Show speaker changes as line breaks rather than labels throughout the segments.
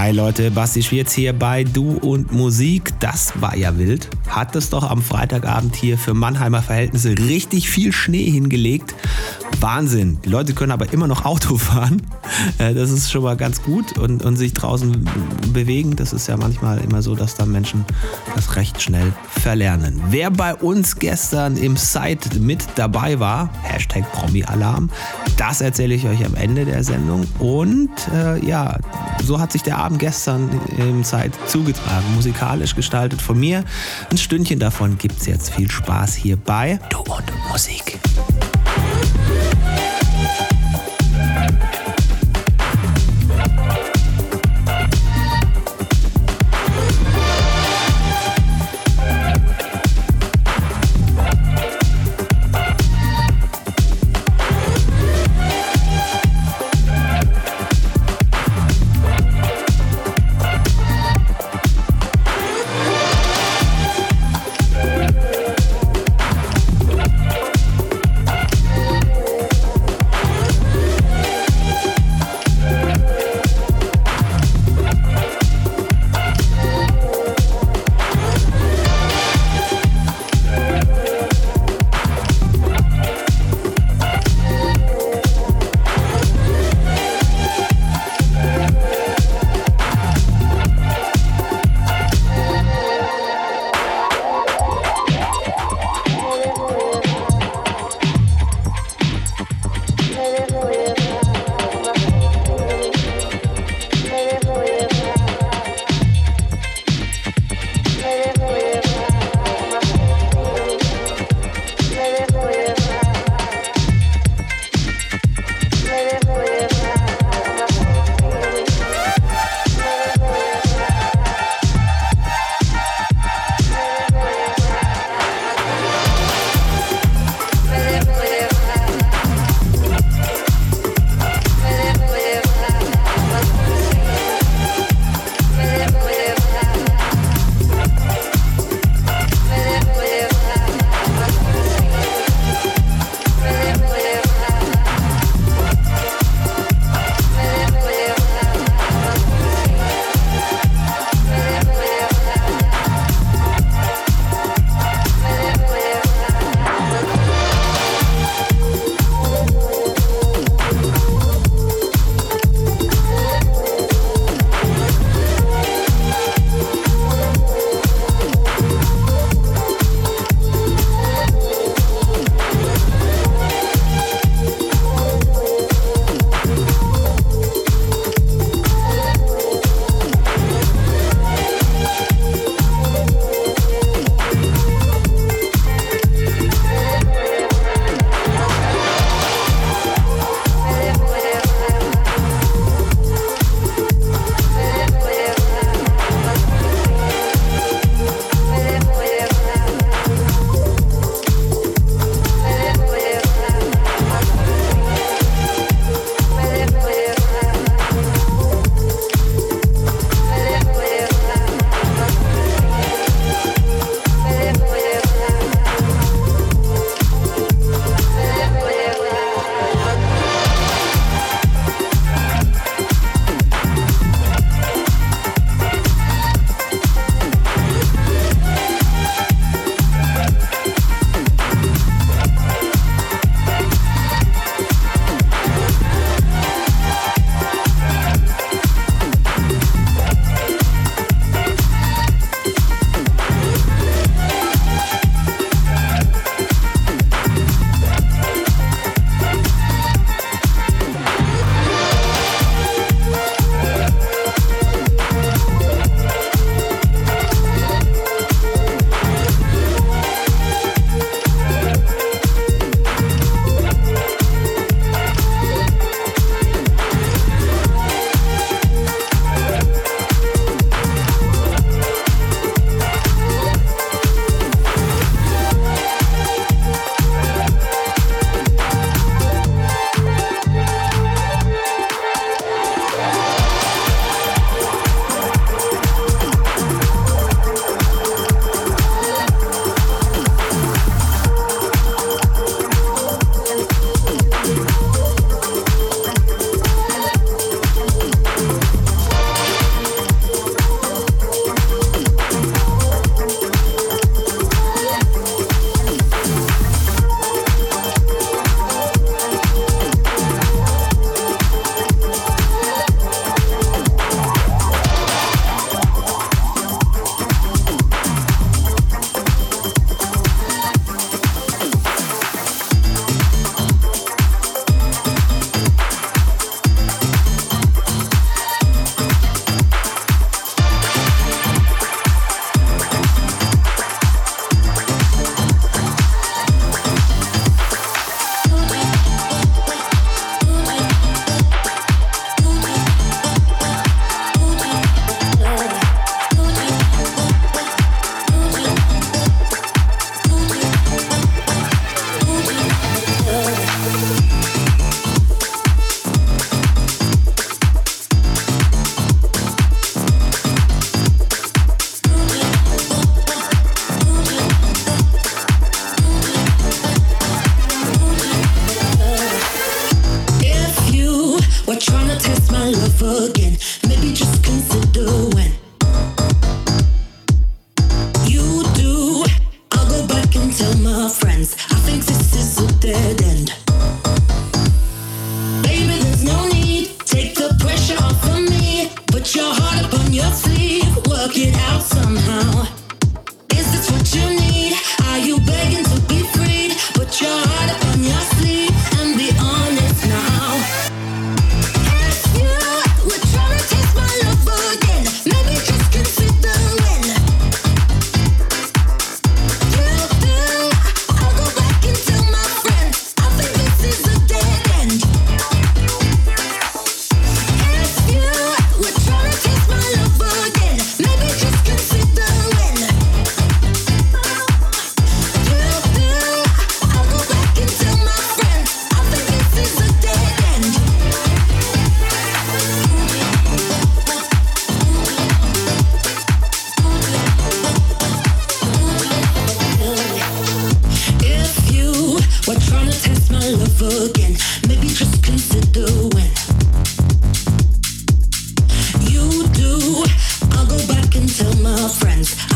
Hi Leute, Basti Schwierz hier bei Du und Musik. Das war ja wild. Hat es doch am Freitagabend hier für Mannheimer Verhältnisse richtig viel Schnee hingelegt. Wahnsinn. Die Leute können aber immer noch Auto fahren. Äh, das ist schon mal ganz gut und, und sich draußen bewegen. Das ist ja manchmal immer so, dass dann Menschen das recht schnell verlernen. Wer bei uns gestern im Site mit dabei war, Hashtag Promi-Alarm, das erzähle ich euch am Ende der Sendung. Und äh, ja, so hat sich der Abend gestern im Site zugetragen. Musikalisch gestaltet von mir. Ein Stündchen davon gibt es jetzt. Viel Spaß hier bei Du und Musik.
friends.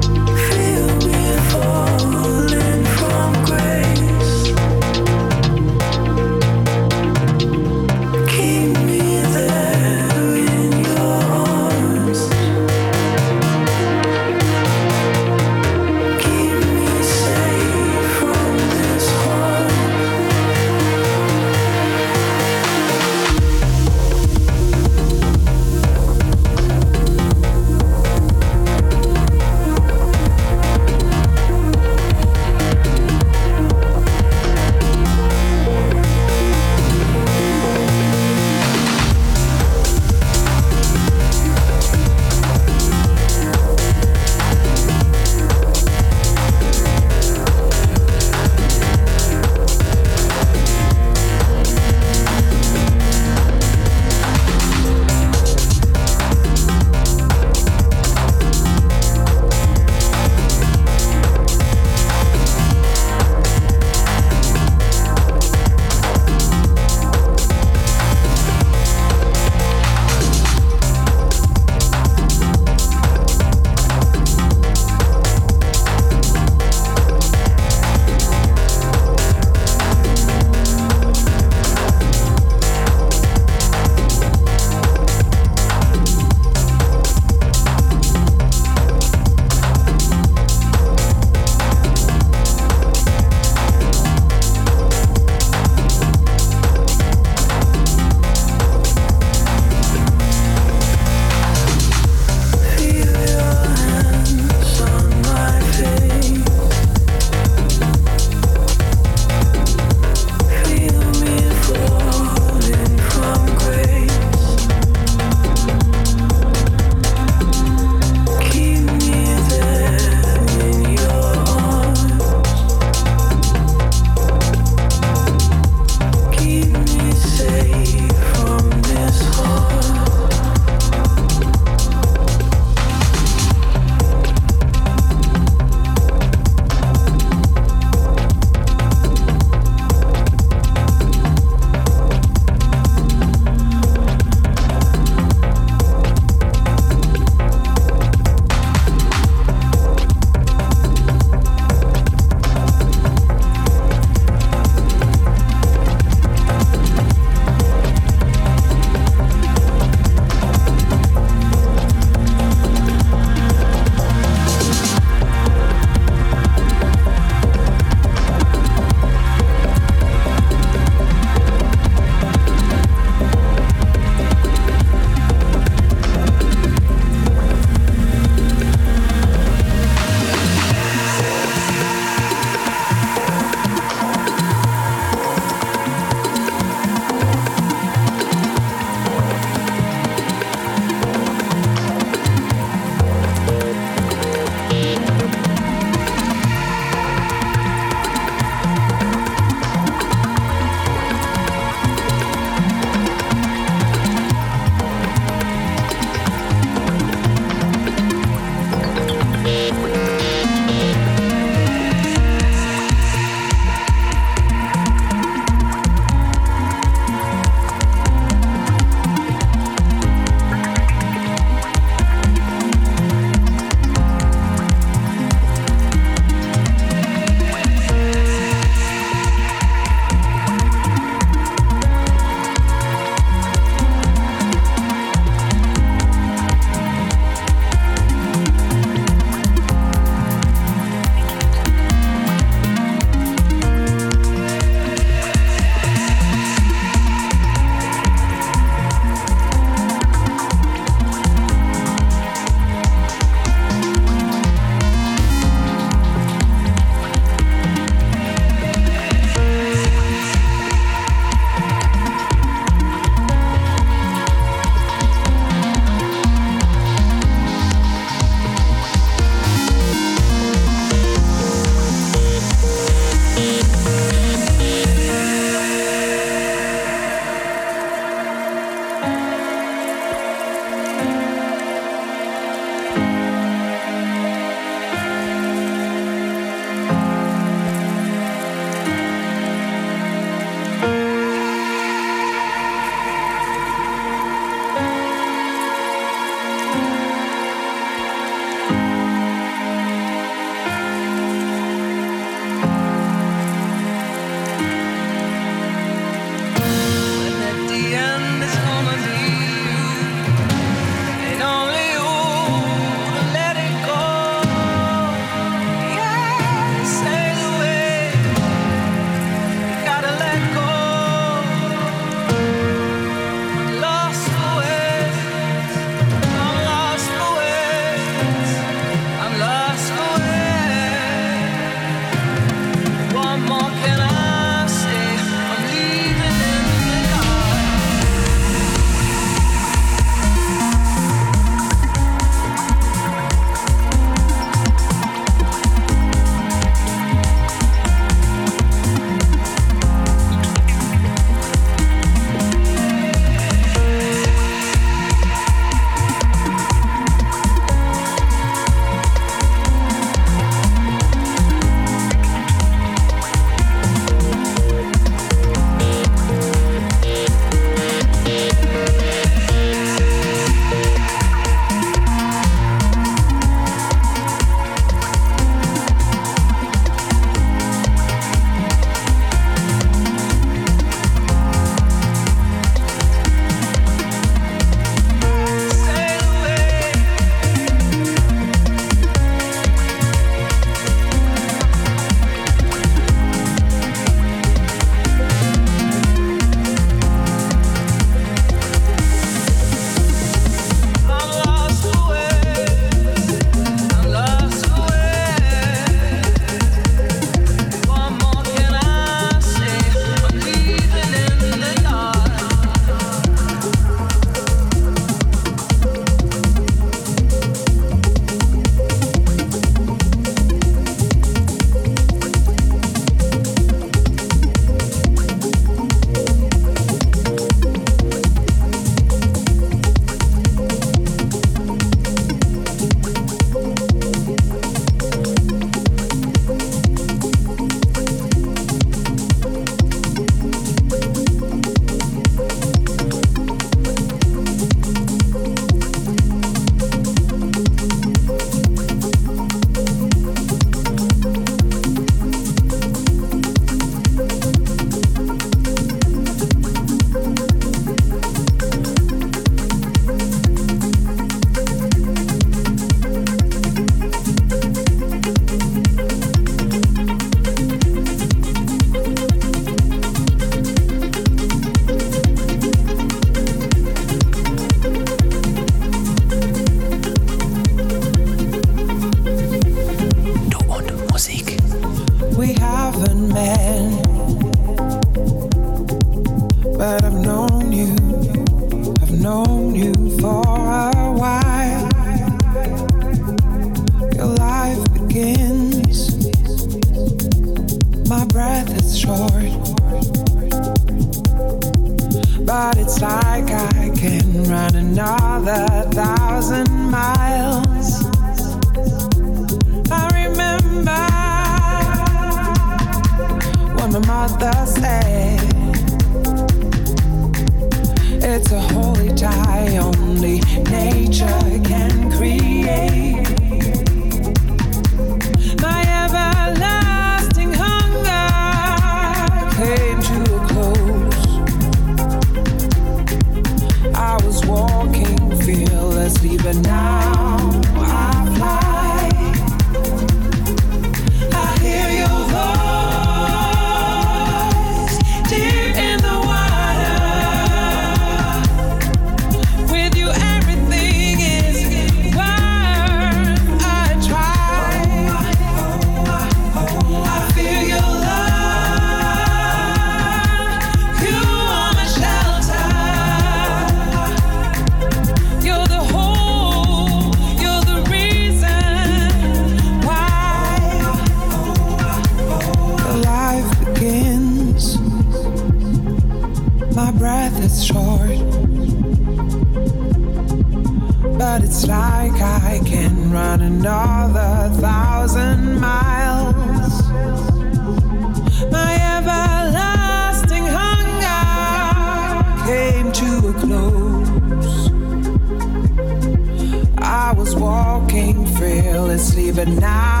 But now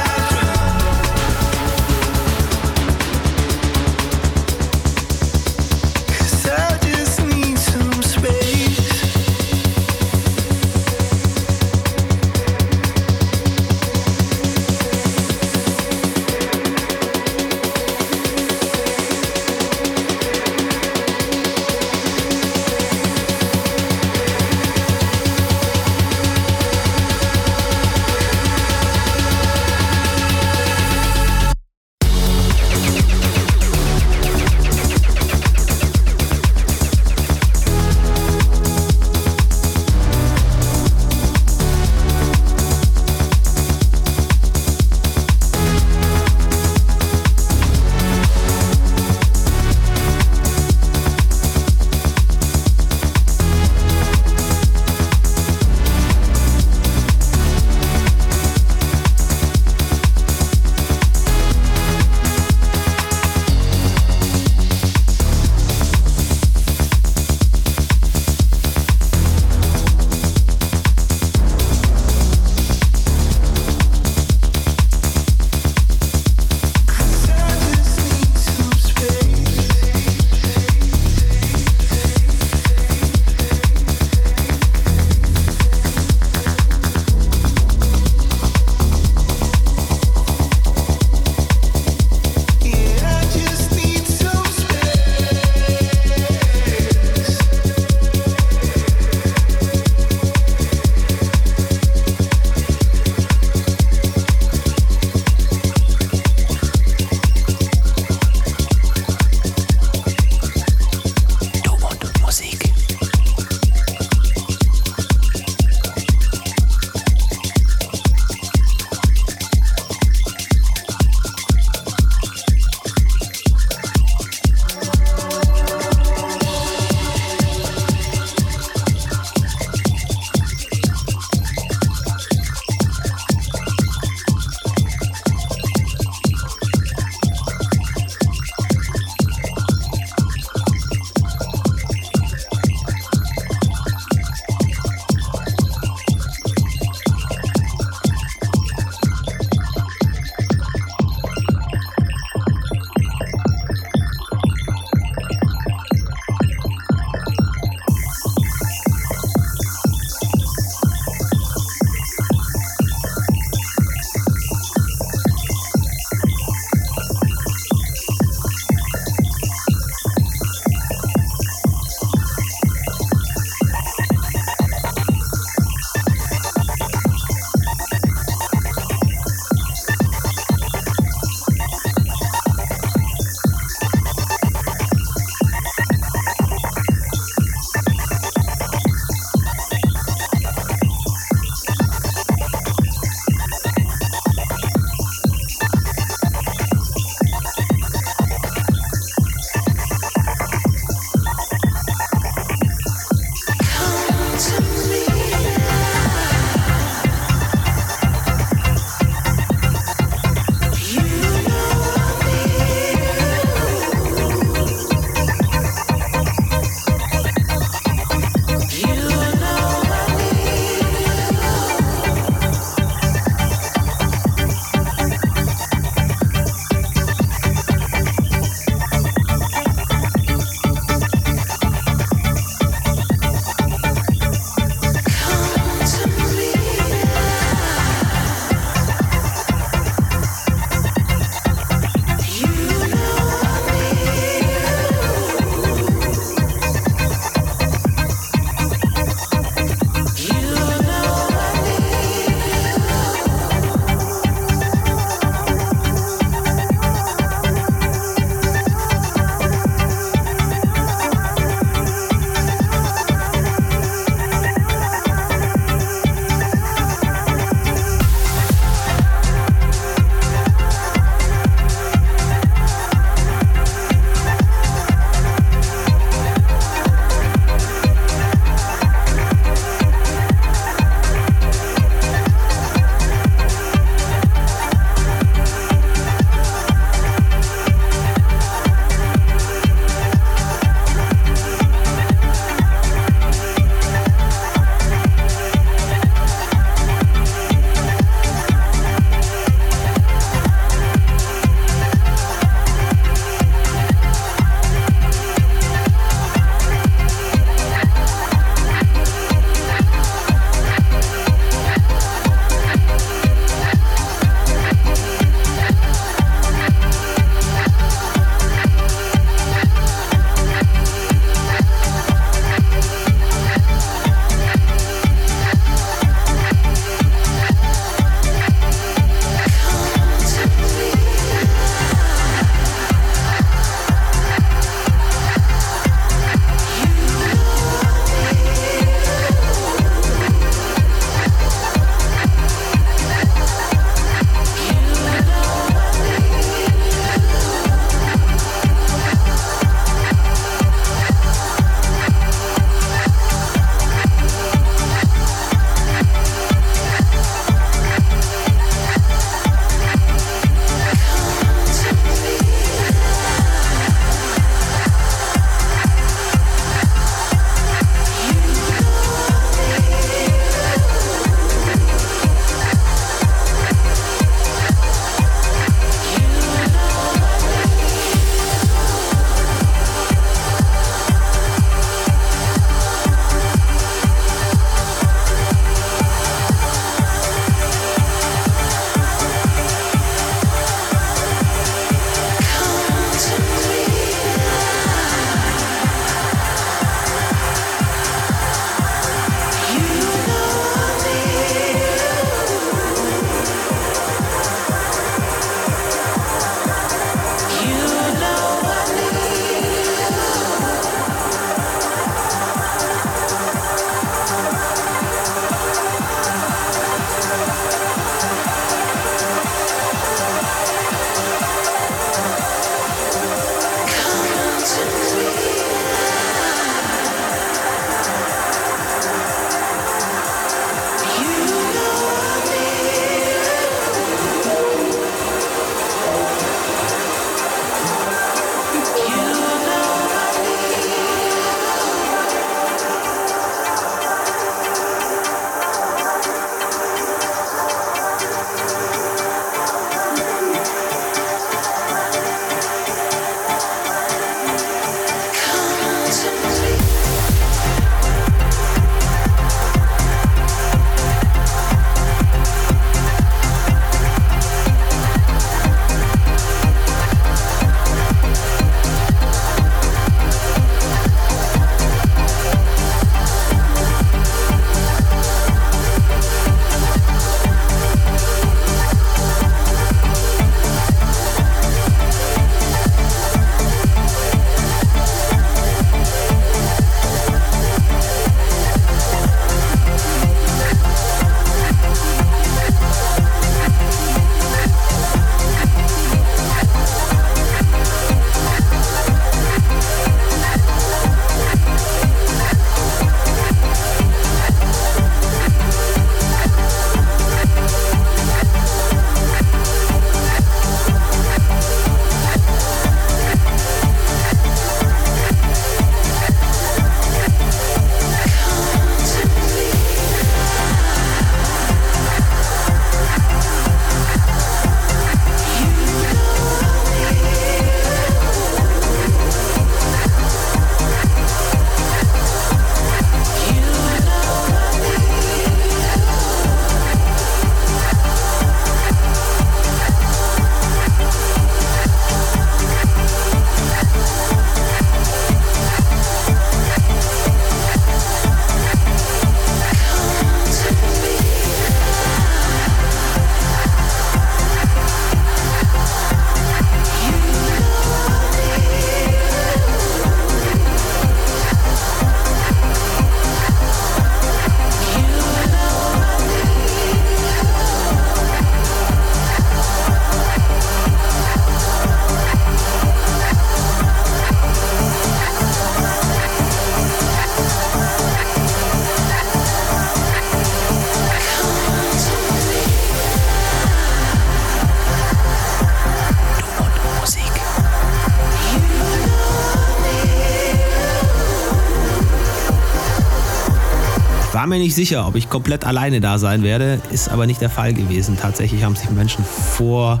War mir nicht sicher, ob ich komplett alleine da sein werde, ist aber nicht der Fall gewesen. Tatsächlich haben sich Menschen vor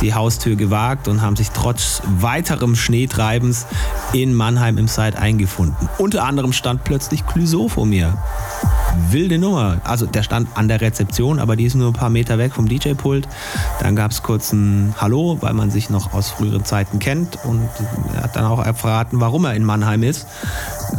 die Haustür gewagt und haben sich trotz weiterem Schneetreibens in Mannheim im Side eingefunden. Unter anderem stand plötzlich Clüso vor mir. Wilde Nummer. Also der stand an der Rezeption, aber die ist nur ein paar Meter weg vom DJ-Pult. Dann gab es kurz ein Hallo, weil man sich noch aus früheren Zeiten kennt und er hat dann auch erfahren, warum er in Mannheim ist.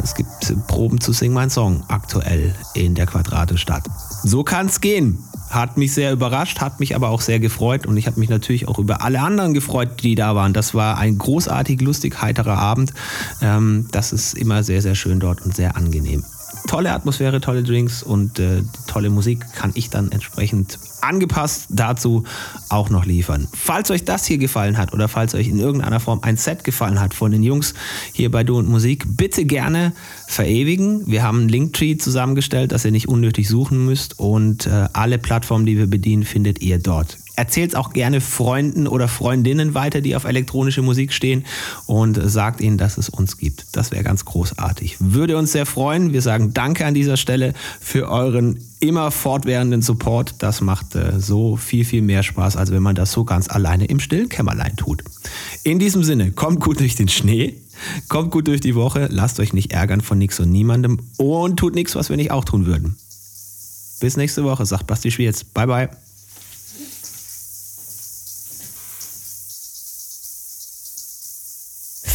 Es gibt Proben zu Sing Mein Song aktuell in der Quadratestadt. So kann es gehen. Hat mich sehr überrascht, hat mich aber auch sehr gefreut und ich habe mich natürlich auch über alle anderen gefreut, die da waren. Das war ein großartig, lustig, heiterer Abend. Ähm, das ist immer sehr, sehr schön dort und sehr angenehm tolle Atmosphäre, tolle Drinks und äh, tolle Musik kann ich dann entsprechend angepasst dazu auch noch liefern. Falls euch das hier gefallen hat oder falls euch in irgendeiner Form ein Set gefallen hat von den Jungs hier bei Du und Musik, bitte gerne verewigen. Wir haben einen Linktree zusammengestellt, dass ihr nicht unnötig suchen müsst und äh, alle Plattformen, die wir bedienen, findet ihr dort erzählt es auch gerne Freunden oder Freundinnen weiter, die auf elektronische Musik stehen und sagt ihnen, dass es uns gibt. Das wäre ganz großartig. Würde uns sehr freuen. Wir sagen Danke an dieser Stelle für euren immer fortwährenden Support. Das macht äh, so viel, viel mehr Spaß, als wenn man das so ganz alleine im stillen Kämmerlein tut. In diesem Sinne, kommt gut durch den Schnee. Kommt gut durch die Woche, lasst euch nicht ärgern von nichts und niemandem und tut nichts, was wir nicht auch tun würden. Bis nächste Woche, sagt Basti Schwierz. Bye, bye.